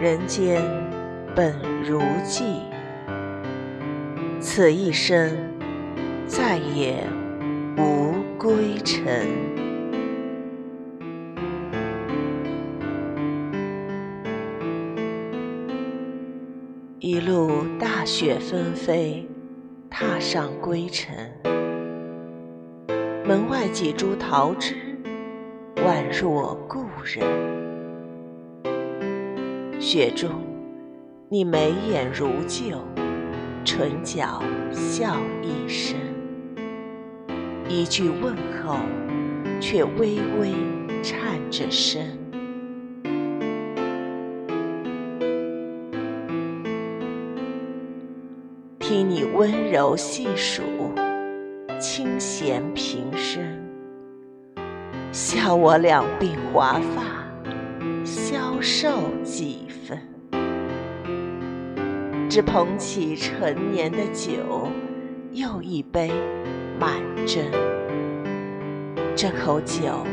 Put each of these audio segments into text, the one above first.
人间本如寄，此一生再也无归程。一路大雪纷飞，踏上归程。门外几株桃枝，宛若故人。雪中，你眉眼如旧，唇角笑一声，一句问候，却微微颤着声。听你温柔细数，清闲平生，笑我两鬓华发，消瘦几。只捧起陈年的酒，又一杯满斟。这口酒，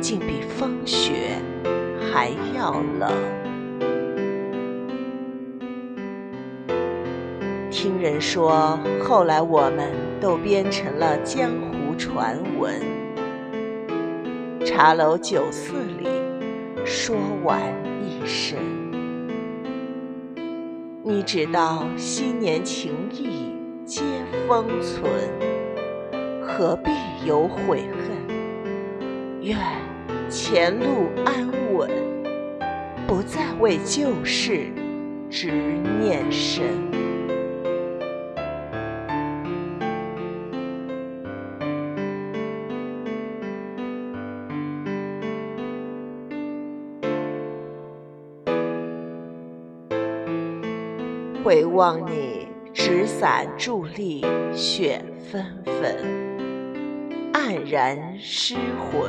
竟比风雪还要冷。听人说，后来我们都编成了江湖传闻。茶楼酒肆里，说完一生。你只道昔年情谊皆封存，何必有悔恨？愿前路安稳，不再为旧事执念深。回望你纸伞伫立，雪纷纷，黯然失魂。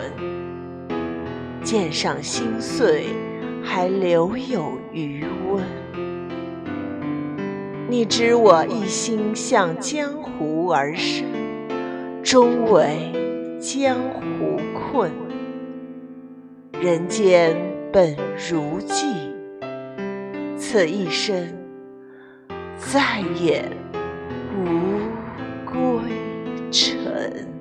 剑上心碎，还留有余温。你知我一心向江湖而生，终为江湖困。人间本如寄，此一生。再也无归程。